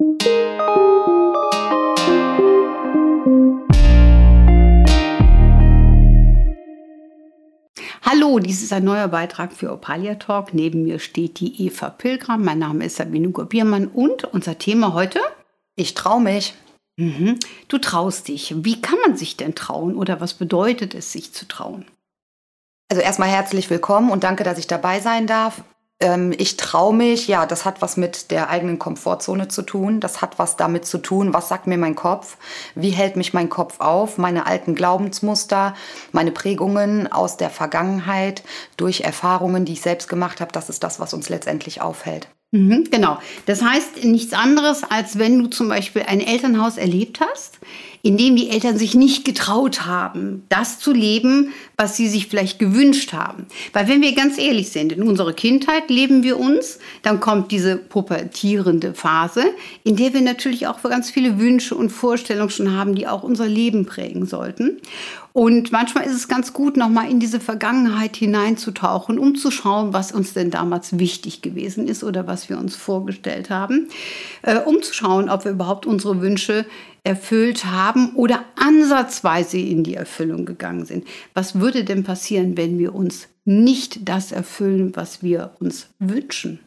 Hallo, dies ist ein neuer Beitrag für Opalia Talk. Neben mir steht die Eva Pilgram. Mein Name ist Sabine Gobiermann und unser Thema heute? Ich traue mich. Mhm. Du traust dich. Wie kann man sich denn trauen oder was bedeutet es, sich zu trauen? Also erstmal herzlich willkommen und danke, dass ich dabei sein darf. Ähm, ich traue mich, ja, das hat was mit der eigenen Komfortzone zu tun. Das hat was damit zu tun, was sagt mir mein Kopf? Wie hält mich mein Kopf auf? Meine alten Glaubensmuster, meine Prägungen aus der Vergangenheit durch Erfahrungen, die ich selbst gemacht habe, das ist das, was uns letztendlich aufhält. Mhm, genau. Das heißt nichts anderes, als wenn du zum Beispiel ein Elternhaus erlebt hast, in dem die Eltern sich nicht getraut haben, das zu leben, was sie sich vielleicht gewünscht haben. Weil wenn wir ganz ehrlich sind, in unserer Kindheit leben wir uns, dann kommt diese pubertierende Phase, in der wir natürlich auch ganz viele Wünsche und Vorstellungen schon haben, die auch unser Leben prägen sollten. Und manchmal ist es ganz gut, nochmal in diese Vergangenheit hineinzutauchen, um zu schauen, was uns denn damals wichtig gewesen ist oder was wir uns vorgestellt haben, äh, um zu schauen, ob wir überhaupt unsere Wünsche erfüllt haben oder ansatzweise in die Erfüllung gegangen sind. Was würde denn passieren, wenn wir uns nicht das erfüllen, was wir uns wünschen?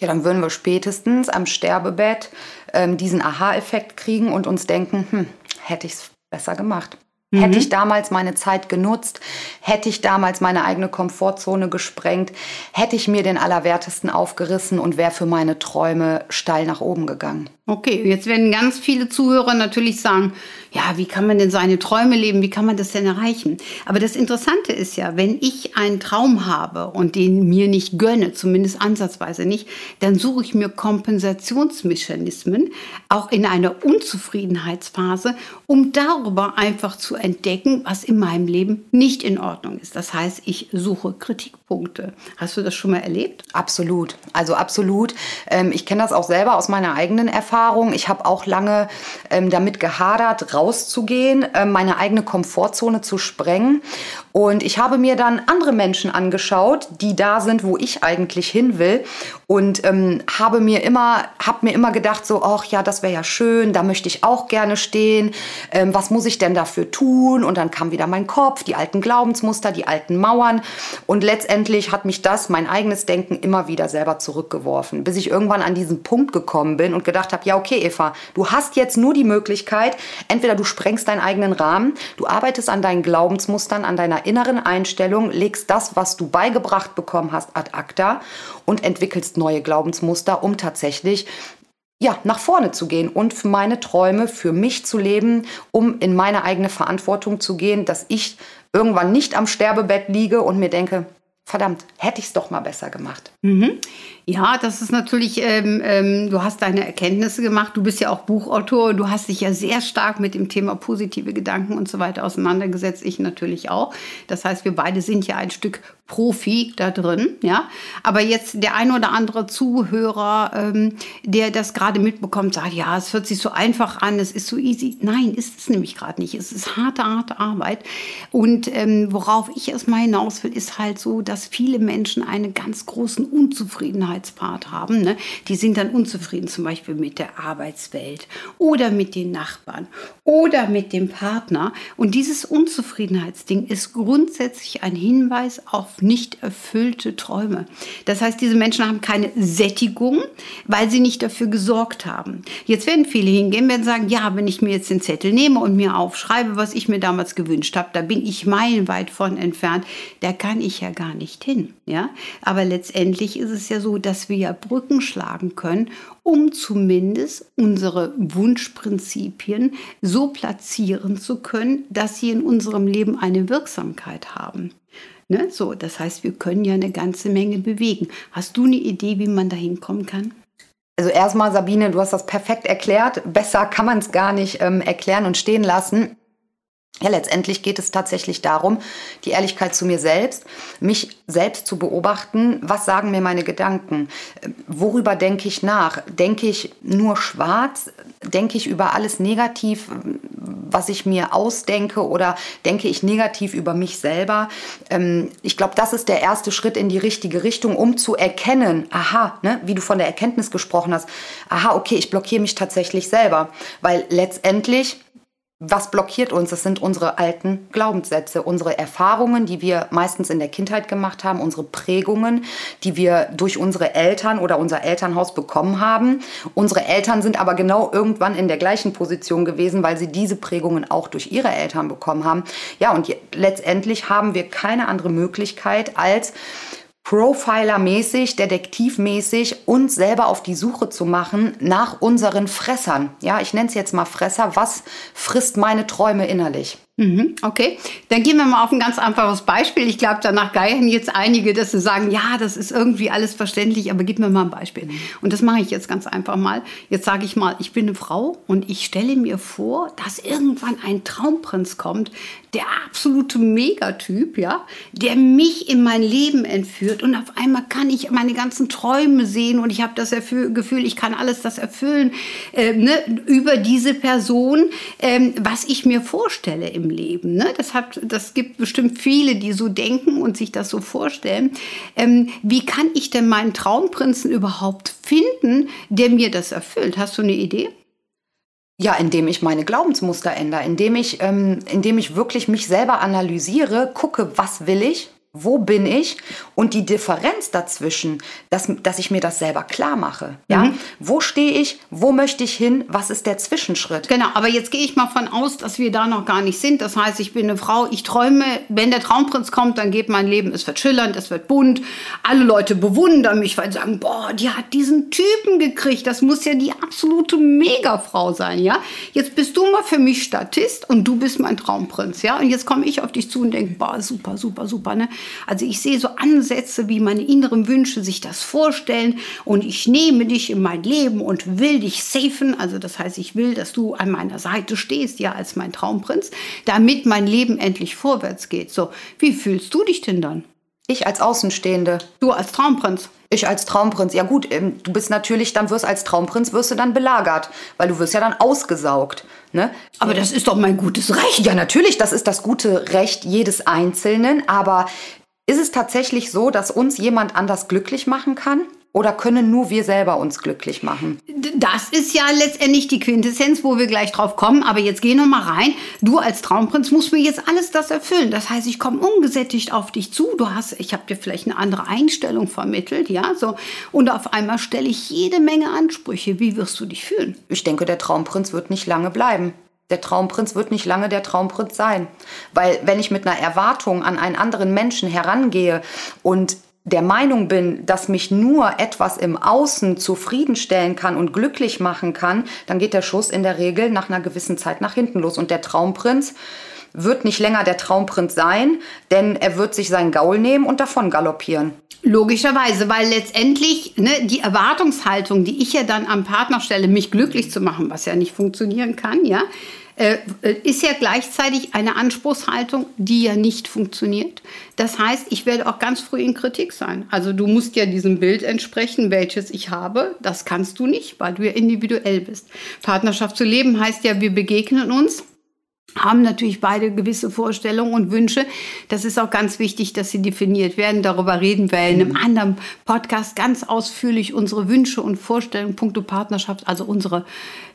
Ja, dann würden wir spätestens am Sterbebett ähm, diesen Aha-Effekt kriegen und uns denken, hm, hätte ich es besser gemacht. Mhm. Hätte ich damals meine Zeit genutzt, hätte ich damals meine eigene Komfortzone gesprengt, hätte ich mir den Allerwertesten aufgerissen und wäre für meine Träume steil nach oben gegangen. Okay, jetzt werden ganz viele Zuhörer natürlich sagen, ja, wie kann man denn seine Träume leben? Wie kann man das denn erreichen? Aber das Interessante ist ja, wenn ich einen Traum habe und den mir nicht gönne, zumindest ansatzweise nicht, dann suche ich mir Kompensationsmechanismen, auch in einer Unzufriedenheitsphase, um darüber einfach zu entdecken, was in meinem Leben nicht in Ordnung ist. Das heißt, ich suche Kritikpunkte. Hast du das schon mal erlebt? Absolut. Also absolut. Ähm, ich kenne das auch selber aus meiner eigenen Erfahrung. Ich habe auch lange ähm, damit gehadert, rauszugehen, äh, meine eigene Komfortzone zu sprengen. Und ich habe mir dann andere Menschen angeschaut, die da sind, wo ich eigentlich hin will. Und ähm, habe mir immer, habe mir immer gedacht, so, ach ja, das wäre ja schön, da möchte ich auch gerne stehen. Ähm, was muss ich denn dafür tun? Und dann kam wieder mein Kopf, die alten Glaubensmuster, die alten Mauern. Und letztendlich hat mich das, mein eigenes Denken, immer wieder selber zurückgeworfen, bis ich irgendwann an diesen Punkt gekommen bin und gedacht habe, ja, okay, Eva, du hast jetzt nur die Möglichkeit, entweder du sprengst deinen eigenen Rahmen, du arbeitest an deinen Glaubensmustern, an deiner inneren Einstellung, legst das, was du beigebracht bekommen hast, ad acta und entwickelst neue Glaubensmuster, um tatsächlich ja, nach vorne zu gehen und für meine Träume, für mich zu leben, um in meine eigene Verantwortung zu gehen, dass ich irgendwann nicht am Sterbebett liege und mir denke, verdammt, hätte ich es doch mal besser gemacht. Mhm. Ja, das ist natürlich, ähm, ähm, du hast deine Erkenntnisse gemacht, du bist ja auch Buchautor, du hast dich ja sehr stark mit dem Thema positive Gedanken und so weiter auseinandergesetzt, ich natürlich auch. Das heißt, wir beide sind ja ein Stück Profi da drin, ja. Aber jetzt der ein oder andere Zuhörer, ähm, der das gerade mitbekommt, sagt, ja, es hört sich so einfach an, es ist so easy. Nein, ist es nämlich gerade nicht. Es ist harte, harte Arbeit. Und ähm, worauf ich erstmal hinaus will, ist halt so, dass viele Menschen einen ganz großen Unzufriedenheit Unzufriedenheitspart haben. Ne? Die sind dann unzufrieden zum Beispiel mit der Arbeitswelt oder mit den Nachbarn oder mit dem Partner. Und dieses Unzufriedenheitsding ist grundsätzlich ein Hinweis auf nicht erfüllte Träume. Das heißt, diese Menschen haben keine Sättigung, weil sie nicht dafür gesorgt haben. Jetzt werden viele hingehen, werden sagen, ja, wenn ich mir jetzt den Zettel nehme und mir aufschreibe, was ich mir damals gewünscht habe, da bin ich meilenweit von entfernt. Da kann ich ja gar nicht hin. Ja? Aber letztendlich ist es ja so, dass wir ja Brücken schlagen können, um zumindest unsere Wunschprinzipien so platzieren zu können, dass sie in unserem Leben eine Wirksamkeit haben. Ne? So, das heißt, wir können ja eine ganze Menge bewegen. Hast du eine Idee, wie man da hinkommen kann? Also erstmal, Sabine, du hast das perfekt erklärt. Besser kann man es gar nicht ähm, erklären und stehen lassen. Ja, letztendlich geht es tatsächlich darum, die Ehrlichkeit zu mir selbst, mich selbst zu beobachten, was sagen mir meine Gedanken, worüber denke ich nach, denke ich nur schwarz, denke ich über alles negativ, was ich mir ausdenke? Oder denke ich negativ über mich selber. Ähm, ich glaube, das ist der erste Schritt in die richtige Richtung, um zu erkennen, aha, ne, wie du von der Erkenntnis gesprochen hast, aha, okay, ich blockiere mich tatsächlich selber. Weil letztendlich was blockiert uns? Das sind unsere alten Glaubenssätze, unsere Erfahrungen, die wir meistens in der Kindheit gemacht haben, unsere Prägungen, die wir durch unsere Eltern oder unser Elternhaus bekommen haben. Unsere Eltern sind aber genau irgendwann in der gleichen Position gewesen, weil sie diese Prägungen auch durch ihre Eltern bekommen haben. Ja, und letztendlich haben wir keine andere Möglichkeit als Profiler-mäßig, detektivmäßig uns selber auf die Suche zu machen nach unseren Fressern. Ja, ich nenne es jetzt mal Fresser. Was frisst meine Träume innerlich? Mhm, okay, dann gehen wir mal auf ein ganz einfaches Beispiel. Ich glaube, danach geiern jetzt einige, dass sie sagen, ja, das ist irgendwie alles verständlich, aber gib mir mal ein Beispiel. Und das mache ich jetzt ganz einfach mal. Jetzt sage ich mal, ich bin eine Frau und ich stelle mir vor, dass irgendwann ein Traumprinz kommt, der absolute Megatyp, ja, der mich in mein Leben entführt und auf einmal kann ich meine ganzen Träume sehen und ich habe das Gefühl, ich kann alles das erfüllen äh, ne, über diese Person, äh, was ich mir vorstelle im im Leben. Ne? Das, hat, das gibt bestimmt viele, die so denken und sich das so vorstellen. Ähm, wie kann ich denn meinen Traumprinzen überhaupt finden, der mir das erfüllt? Hast du eine Idee? Ja, indem ich meine Glaubensmuster ändere, indem ich, ähm, indem ich wirklich mich selber analysiere, gucke, was will ich, wo bin ich und die Differenz dazwischen, dass, dass ich mir das selber klar mache. Ja? Mhm. Wo stehe ich, wo möchte ich hin, was ist der Zwischenschritt? Genau, aber jetzt gehe ich mal von aus, dass wir da noch gar nicht sind. Das heißt, ich bin eine Frau, ich träume, wenn der Traumprinz kommt, dann geht mein Leben, es wird schillernd, es wird bunt. Alle Leute bewundern mich, weil sie sagen, boah, die hat diesen Typen gekriegt, das muss ja die absolute Megafrau sein, ja? Jetzt bist du mal für mich Statist und du bist mein Traumprinz, ja? Und jetzt komme ich auf dich zu und denke, boah, super, super, super, ne? Also ich sehe so Ansätze, wie meine inneren Wünsche sich das vorstellen und ich nehme dich in mein Leben und will dich safen. Also das heißt, ich will, dass du an meiner Seite stehst, ja, als mein Traumprinz, damit mein Leben endlich vorwärts geht. So, wie fühlst du dich denn dann? Ich als Außenstehende. Du als Traumprinz. Ich als Traumprinz. Ja gut, ähm, du bist natürlich, dann wirst als Traumprinz wirst du dann belagert, weil du wirst ja dann ausgesaugt. Ne? Aber das ist doch mein gutes Recht. Ja, natürlich, das ist das gute Recht jedes Einzelnen. Aber ist es tatsächlich so, dass uns jemand anders glücklich machen kann? Oder können nur wir selber uns glücklich machen? Das ist ja letztendlich die Quintessenz, wo wir gleich drauf kommen. Aber jetzt geh noch mal rein. Du als Traumprinz musst mir jetzt alles das erfüllen. Das heißt, ich komme ungesättigt auf dich zu. Du hast, ich habe dir vielleicht eine andere Einstellung vermittelt, ja, so. Und auf einmal stelle ich jede Menge Ansprüche. Wie wirst du dich fühlen? Ich denke, der Traumprinz wird nicht lange bleiben der Traumprinz wird nicht lange der Traumprinz sein. Weil wenn ich mit einer Erwartung an einen anderen Menschen herangehe und der Meinung bin, dass mich nur etwas im Außen zufriedenstellen kann und glücklich machen kann, dann geht der Schuss in der Regel nach einer gewissen Zeit nach hinten los. Und der Traumprinz wird nicht länger der Traumprinz sein, denn er wird sich seinen Gaul nehmen und davon galoppieren. Logischerweise, weil letztendlich ne, die Erwartungshaltung, die ich ja dann am Partner stelle, mich glücklich zu machen, was ja nicht funktionieren kann, ja, ist ja gleichzeitig eine Anspruchshaltung, die ja nicht funktioniert. Das heißt, ich werde auch ganz früh in Kritik sein. Also du musst ja diesem Bild entsprechen, welches ich habe. Das kannst du nicht, weil du ja individuell bist. Partnerschaft zu leben heißt ja, wir begegnen uns haben natürlich beide gewisse Vorstellungen und Wünsche. Das ist auch ganz wichtig, dass sie definiert werden. Darüber reden wir in einem mhm. anderen Podcast ganz ausführlich. Unsere Wünsche und Vorstellungen punkto Partnerschaft, also unsere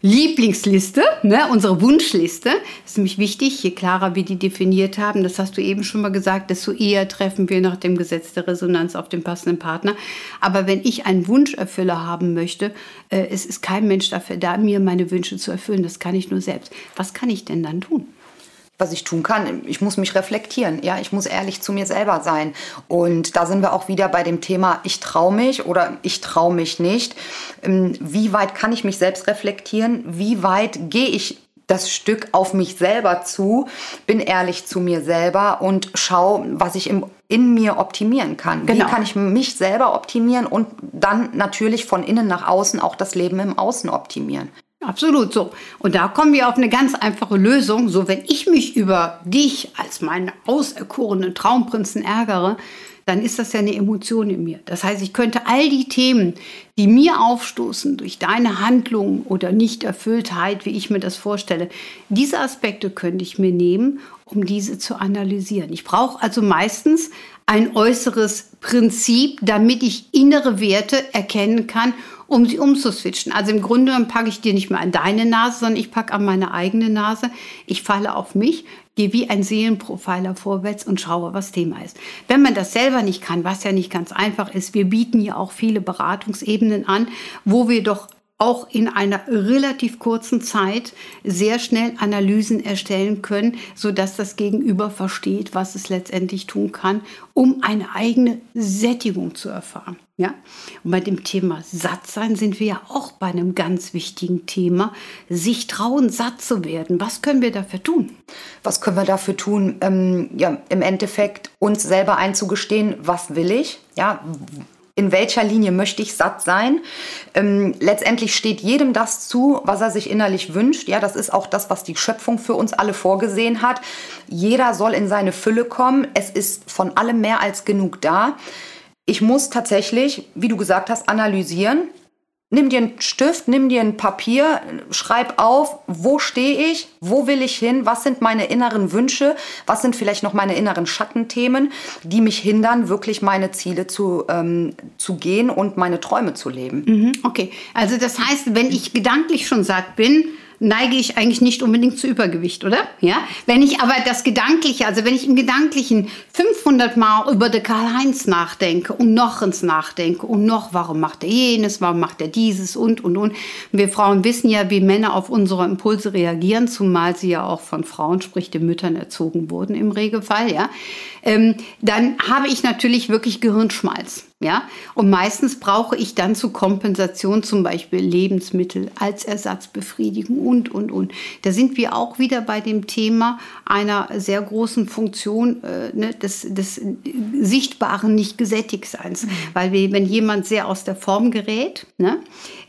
Lieblingsliste, ne, unsere Wunschliste. Das ist nämlich wichtig. Je klarer wir die definiert haben, das hast du eben schon mal gesagt, desto eher treffen wir nach dem Gesetz der Resonanz auf den passenden Partner. Aber wenn ich einen Wunscherfüller haben möchte, äh, es ist kein Mensch dafür da, mir meine Wünsche zu erfüllen. Das kann ich nur selbst. Was kann ich denn dann tun? Was ich tun kann. Ich muss mich reflektieren. Ja, ich muss ehrlich zu mir selber sein. Und da sind wir auch wieder bei dem Thema, ich traue mich oder ich traue mich nicht. Ähm, wie weit kann ich mich selbst reflektieren? Wie weit gehe ich das Stück auf mich selber zu, bin ehrlich zu mir selber und schau, was ich im, in mir optimieren kann. Genau. Wie kann ich mich selber optimieren und dann natürlich von innen nach außen auch das Leben im Außen optimieren. Absolut so. Und da kommen wir auf eine ganz einfache Lösung. So, wenn ich mich über dich als meinen auserkorenen Traumprinzen ärgere, dann ist das ja eine Emotion in mir. Das heißt, ich könnte all die Themen, die mir aufstoßen durch deine Handlung oder Nichterfülltheit, wie ich mir das vorstelle, diese Aspekte könnte ich mir nehmen, um diese zu analysieren. Ich brauche also meistens ein äußeres Prinzip, damit ich innere Werte erkennen kann um sie umzuswitchen. Also im Grunde packe ich dir nicht mehr an deine Nase, sondern ich packe an meine eigene Nase. Ich falle auf mich, gehe wie ein Seelenprofiler vorwärts und schaue, was Thema ist. Wenn man das selber nicht kann, was ja nicht ganz einfach ist, wir bieten ja auch viele Beratungsebenen an, wo wir doch auch in einer relativ kurzen Zeit sehr schnell Analysen erstellen können, sodass das Gegenüber versteht, was es letztendlich tun kann, um eine eigene Sättigung zu erfahren. Ja? Und bei dem Thema Sattsein sind wir ja auch bei einem ganz wichtigen Thema, sich trauen, satt zu werden. Was können wir dafür tun? Was können wir dafür tun? Ähm, ja, im Endeffekt uns selber einzugestehen, was will ich? Ja, in welcher Linie möchte ich satt sein. Ähm, letztendlich steht jedem das zu, was er sich innerlich wünscht. Ja, das ist auch das, was die Schöpfung für uns alle vorgesehen hat. Jeder soll in seine Fülle kommen. Es ist von allem mehr als genug da. Ich muss tatsächlich, wie du gesagt hast, analysieren. Nimm dir einen Stift, nimm dir ein Papier, schreib auf, wo stehe ich, wo will ich hin, was sind meine inneren Wünsche, was sind vielleicht noch meine inneren Schattenthemen, die mich hindern, wirklich meine Ziele zu, ähm, zu gehen und meine Träume zu leben. Mhm, okay, also das heißt, wenn ich gedanklich schon satt bin, neige ich eigentlich nicht unbedingt zu Übergewicht, oder? Ja. Wenn ich aber das Gedankliche, also wenn ich im Gedanklichen 500 Mal über den Karl-Heinz nachdenke und noch ins Nachdenke und noch, warum macht er jenes, warum macht er dieses und, und, und. Wir Frauen wissen ja, wie Männer auf unsere Impulse reagieren, zumal sie ja auch von Frauen, sprich den Müttern erzogen wurden im Regelfall, ja. Ähm, dann habe ich natürlich wirklich Gehirnschmalz. Ja? Und meistens brauche ich dann zur Kompensation zum Beispiel Lebensmittel als Ersatzbefriedigung und, und, und. Da sind wir auch wieder bei dem Thema einer sehr großen Funktion äh, ne, des, des sichtbaren Nicht-Gesättigseins. Mhm. Weil wir, wenn jemand sehr aus der Form gerät, ne,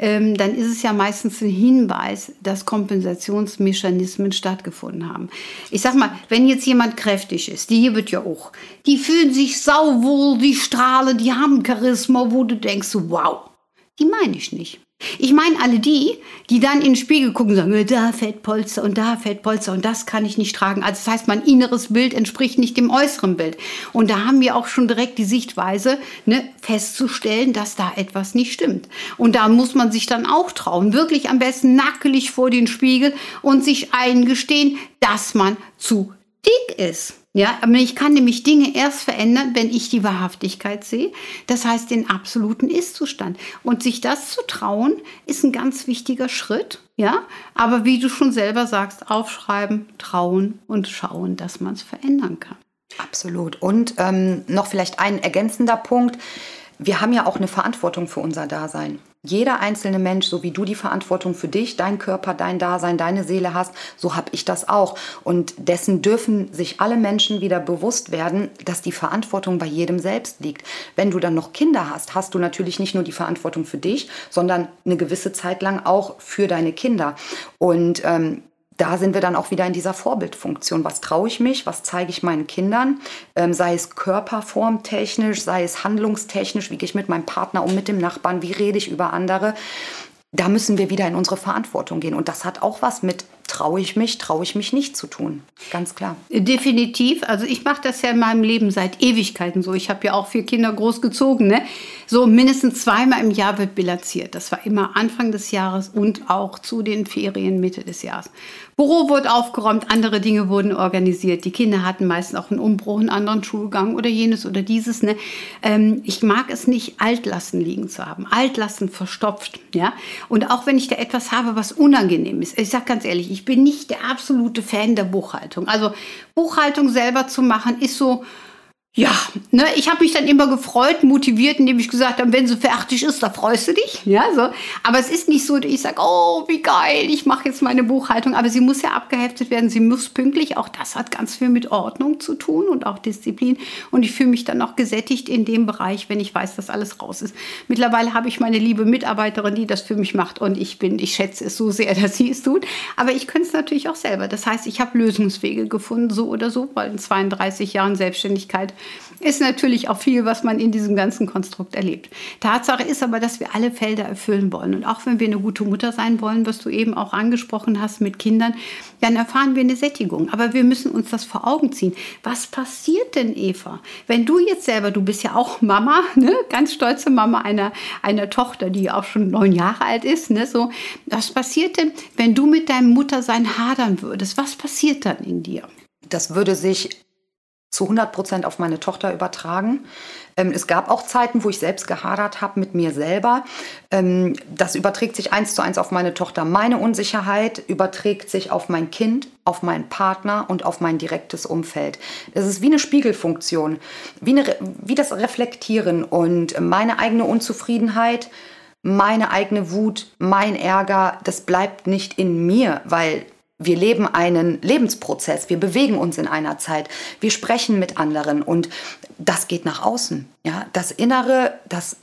ähm, dann ist es ja meistens ein Hinweis, dass Kompensationsmechanismen stattgefunden haben. Ich sag mal, wenn jetzt jemand kräftig ist, die hier wird ja auch, die fühlen sich sauwohl, die strahlen, die haben Charisma, wo du denkst, wow, die meine ich nicht. Ich meine alle die, die dann in den Spiegel gucken und sagen, da Fettpolster und da Fettpolster und das kann ich nicht tragen. Also das heißt, mein inneres Bild entspricht nicht dem äußeren Bild. Und da haben wir auch schon direkt die Sichtweise, ne, festzustellen, dass da etwas nicht stimmt. Und da muss man sich dann auch trauen, wirklich am besten nackelig vor den Spiegel und sich eingestehen, dass man zu dick ist. Ja, aber ich kann nämlich Dinge erst verändern, wenn ich die Wahrhaftigkeit sehe. Das heißt, den absoluten Ist-Zustand. Und sich das zu trauen, ist ein ganz wichtiger Schritt. Ja, aber wie du schon selber sagst, aufschreiben, trauen und schauen, dass man es verändern kann. Absolut. Und ähm, noch vielleicht ein ergänzender Punkt. Wir haben ja auch eine Verantwortung für unser Dasein jeder einzelne Mensch, so wie du die Verantwortung für dich, dein Körper, dein Dasein, deine Seele hast, so habe ich das auch. Und dessen dürfen sich alle Menschen wieder bewusst werden, dass die Verantwortung bei jedem selbst liegt. Wenn du dann noch Kinder hast, hast du natürlich nicht nur die Verantwortung für dich, sondern eine gewisse Zeit lang auch für deine Kinder. Und ähm, da sind wir dann auch wieder in dieser Vorbildfunktion. Was traue ich mich? Was zeige ich meinen Kindern? Ähm, sei es körperformtechnisch, sei es handlungstechnisch, wie gehe ich mit meinem Partner um, mit dem Nachbarn, wie rede ich über andere? Da müssen wir wieder in unsere Verantwortung gehen. Und das hat auch was mit traue ich mich, traue ich mich nicht zu tun. Ganz klar. Definitiv. Also ich mache das ja in meinem Leben seit Ewigkeiten so. Ich habe ja auch vier Kinder großgezogen. Ne? So mindestens zweimal im Jahr wird bilanziert. Das war immer Anfang des Jahres und auch zu den Ferien Mitte des Jahres. Büro wurde aufgeräumt, andere Dinge wurden organisiert. Die Kinder hatten meistens auch einen Umbruch, einen anderen Schulgang oder jenes oder dieses. Ne? Ähm, ich mag es nicht, Altlasten liegen zu haben. Altlasten verstopft. Ja? Und auch wenn ich da etwas habe, was unangenehm ist. Ich sage ganz ehrlich, ich bin nicht der absolute Fan der Buchhaltung. Also Buchhaltung selber zu machen, ist so ja, ne, ich habe mich dann immer gefreut, motiviert, indem ich gesagt habe, wenn sie fertig ist, da freust du dich. Ja, so. Aber es ist nicht so, dass ich sage, oh, wie geil, ich mache jetzt meine Buchhaltung. Aber sie muss ja abgeheftet werden, sie muss pünktlich. Auch das hat ganz viel mit Ordnung zu tun und auch Disziplin. Und ich fühle mich dann auch gesättigt in dem Bereich, wenn ich weiß, dass alles raus ist. Mittlerweile habe ich meine liebe Mitarbeiterin, die das für mich macht. Und ich bin, ich schätze es so sehr, dass sie es tut. Aber ich könnte es natürlich auch selber. Das heißt, ich habe Lösungswege gefunden, so oder so, weil in 32 Jahren Selbstständigkeit ist natürlich auch viel, was man in diesem ganzen Konstrukt erlebt. Tatsache ist aber, dass wir alle Felder erfüllen wollen. Und auch wenn wir eine gute Mutter sein wollen, was du eben auch angesprochen hast mit Kindern, dann erfahren wir eine Sättigung. Aber wir müssen uns das vor Augen ziehen. Was passiert denn, Eva, wenn du jetzt selber, du bist ja auch Mama, ne? ganz stolze Mama einer, einer Tochter, die auch schon neun Jahre alt ist, ne? so, was passiert denn, wenn du mit deinem Muttersein hadern würdest? Was passiert dann in dir? Das würde sich zu 100 Prozent auf meine Tochter übertragen. Ähm, es gab auch Zeiten, wo ich selbst gehadert habe mit mir selber. Ähm, das überträgt sich eins zu eins auf meine Tochter. Meine Unsicherheit überträgt sich auf mein Kind, auf meinen Partner und auf mein direktes Umfeld. Es ist wie eine Spiegelfunktion, wie, eine, wie das Reflektieren und meine eigene Unzufriedenheit meine eigene Wut, mein Ärger, das bleibt nicht in mir, weil wir leben einen Lebensprozess, wir bewegen uns in einer Zeit, wir sprechen mit anderen. Und das geht nach außen. Ja, das Innere, das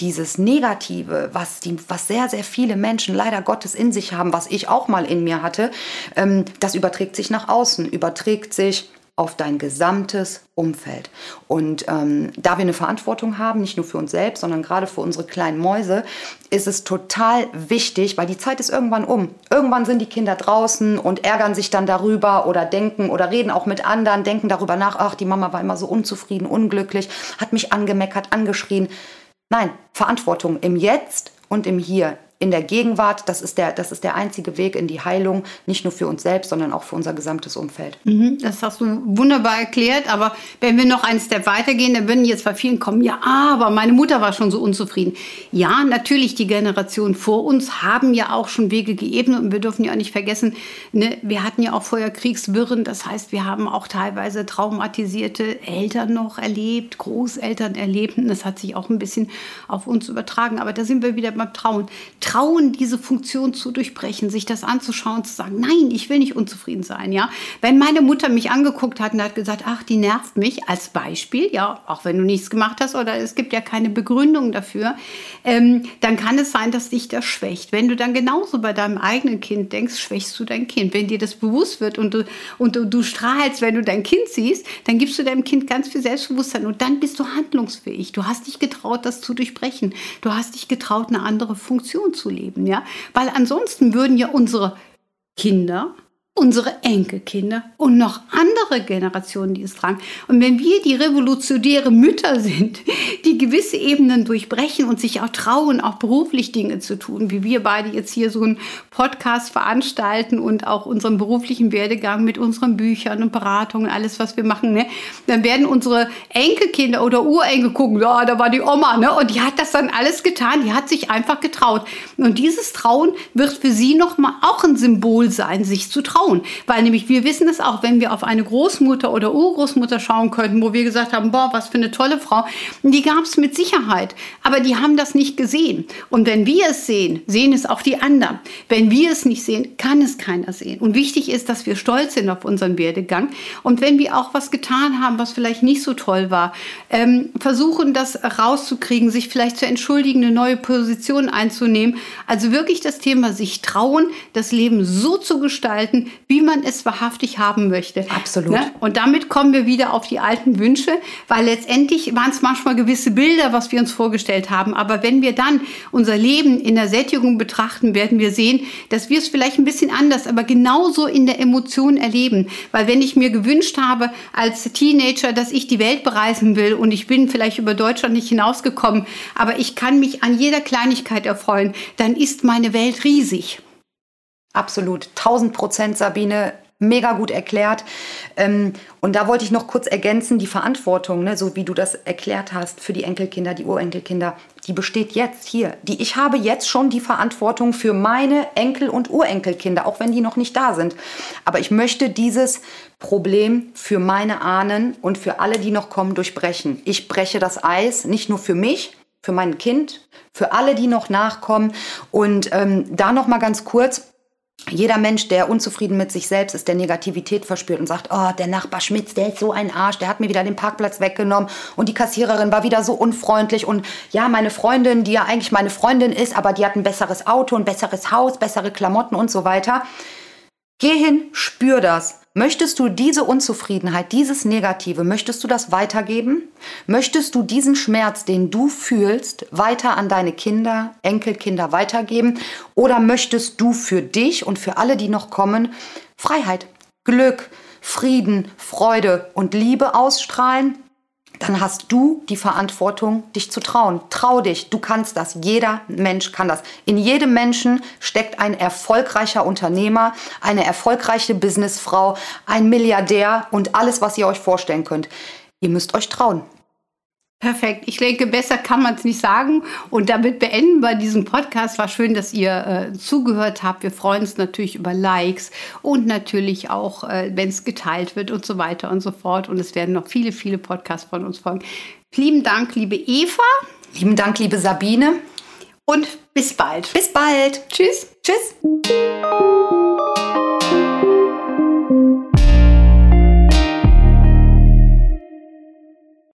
dieses Negative, was, die, was sehr, sehr viele Menschen leider Gottes in sich haben, was ich auch mal in mir hatte, ähm, das überträgt sich nach außen, überträgt sich auf dein gesamtes Umfeld. Und ähm, da wir eine Verantwortung haben, nicht nur für uns selbst, sondern gerade für unsere kleinen Mäuse, ist es total wichtig, weil die Zeit ist irgendwann um. Irgendwann sind die Kinder draußen und ärgern sich dann darüber oder denken oder reden auch mit anderen, denken darüber nach, ach, die Mama war immer so unzufrieden, unglücklich, hat mich angemeckert, angeschrien. Nein, Verantwortung im Jetzt und im Hier in der Gegenwart, das ist der, das ist der einzige Weg in die Heilung, nicht nur für uns selbst, sondern auch für unser gesamtes Umfeld. Mhm, das hast du wunderbar erklärt, aber wenn wir noch einen Step weitergehen, dann würden jetzt bei vielen kommen, ja, aber meine Mutter war schon so unzufrieden. Ja, natürlich, die Generationen vor uns haben ja auch schon Wege geebnet und wir dürfen ja auch nicht vergessen, ne, wir hatten ja auch vorher Kriegswirren, das heißt, wir haben auch teilweise traumatisierte Eltern noch erlebt, Großeltern erlebt. Und das hat sich auch ein bisschen auf uns übertragen, aber da sind wir wieder beim Trauen trauen, diese Funktion zu durchbrechen, sich das anzuschauen, zu sagen, nein, ich will nicht unzufrieden sein, ja. Wenn meine Mutter mich angeguckt hat und hat gesagt, ach, die nervt mich, als Beispiel, ja, auch wenn du nichts gemacht hast oder es gibt ja keine Begründung dafür, ähm, dann kann es sein, dass dich das schwächt. Wenn du dann genauso bei deinem eigenen Kind denkst, schwächst du dein Kind. Wenn dir das bewusst wird und du, und du, du strahlst, wenn du dein Kind siehst, dann gibst du deinem Kind ganz viel Selbstbewusstsein und dann bist du handlungsfähig. Du hast dich getraut, das zu durchbrechen. Du hast dich getraut, eine andere Funktion zu leben, ja? Weil ansonsten würden ja unsere Kinder unsere Enkelkinder und noch andere Generationen, die es tragen. Und wenn wir die revolutionäre Mütter sind, die gewisse Ebenen durchbrechen und sich auch trauen, auch beruflich Dinge zu tun, wie wir beide jetzt hier so einen Podcast veranstalten und auch unseren beruflichen Werdegang mit unseren Büchern und Beratungen, alles, was wir machen, ne? dann werden unsere Enkelkinder oder Urenkel gucken, ja, da war die Oma, ne? und die hat das dann alles getan, die hat sich einfach getraut. Und dieses Trauen wird für sie nochmal auch ein Symbol sein, sich zu trauen trauen. Weil nämlich wir wissen es auch, wenn wir auf eine Großmutter oder Urgroßmutter schauen könnten, wo wir gesagt haben, boah, was für eine tolle Frau, die gab es mit Sicherheit. Aber die haben das nicht gesehen. Und wenn wir es sehen, sehen es auch die anderen. Wenn wir es nicht sehen, kann es keiner sehen. Und wichtig ist, dass wir stolz sind auf unseren Werdegang. Und wenn wir auch was getan haben, was vielleicht nicht so toll war, ähm, versuchen, das rauszukriegen, sich vielleicht zu entschuldigen, eine neue Position einzunehmen. Also wirklich das Thema sich trauen, das Leben so zu gestalten, wie man es wahrhaftig haben möchte. Absolut. Ne? Und damit kommen wir wieder auf die alten Wünsche, weil letztendlich waren es manchmal gewisse Bilder, was wir uns vorgestellt haben. Aber wenn wir dann unser Leben in der Sättigung betrachten, werden wir sehen, dass wir es vielleicht ein bisschen anders, aber genauso in der Emotion erleben. Weil wenn ich mir gewünscht habe als Teenager, dass ich die Welt bereisen will und ich bin vielleicht über Deutschland nicht hinausgekommen, aber ich kann mich an jeder Kleinigkeit erfreuen, dann ist meine Welt riesig. Absolut. 1000 Prozent, Sabine. Mega gut erklärt. Ähm, und da wollte ich noch kurz ergänzen, die Verantwortung, ne, so wie du das erklärt hast für die Enkelkinder, die Urenkelkinder, die besteht jetzt hier. Die, ich habe jetzt schon die Verantwortung für meine Enkel- und Urenkelkinder, auch wenn die noch nicht da sind. Aber ich möchte dieses Problem für meine Ahnen und für alle, die noch kommen, durchbrechen. Ich breche das Eis nicht nur für mich, für mein Kind, für alle, die noch nachkommen. Und ähm, da noch mal ganz kurz jeder Mensch, der unzufrieden mit sich selbst ist, der Negativität verspürt und sagt, oh, der Nachbar Schmitz, der ist so ein Arsch, der hat mir wieder den Parkplatz weggenommen und die Kassiererin war wieder so unfreundlich und ja, meine Freundin, die ja eigentlich meine Freundin ist, aber die hat ein besseres Auto, ein besseres Haus, bessere Klamotten und so weiter. Geh hin, spür das Möchtest du diese Unzufriedenheit, dieses Negative, möchtest du das weitergeben? Möchtest du diesen Schmerz, den du fühlst, weiter an deine Kinder, Enkelkinder weitergeben? Oder möchtest du für dich und für alle, die noch kommen, Freiheit, Glück, Frieden, Freude und Liebe ausstrahlen? Dann hast du die Verantwortung, dich zu trauen. Trau dich, du kannst das. Jeder Mensch kann das. In jedem Menschen steckt ein erfolgreicher Unternehmer, eine erfolgreiche Businessfrau, ein Milliardär und alles, was ihr euch vorstellen könnt. Ihr müsst euch trauen. Perfekt. Ich denke, besser kann man es nicht sagen. Und damit beenden wir diesen Podcast. War schön, dass ihr äh, zugehört habt. Wir freuen uns natürlich über Likes und natürlich auch, äh, wenn es geteilt wird und so weiter und so fort. Und es werden noch viele, viele Podcasts von uns folgen. Lieben Dank, liebe Eva. Lieben Dank, liebe Sabine. Und bis bald. Bis bald. Tschüss. Tschüss.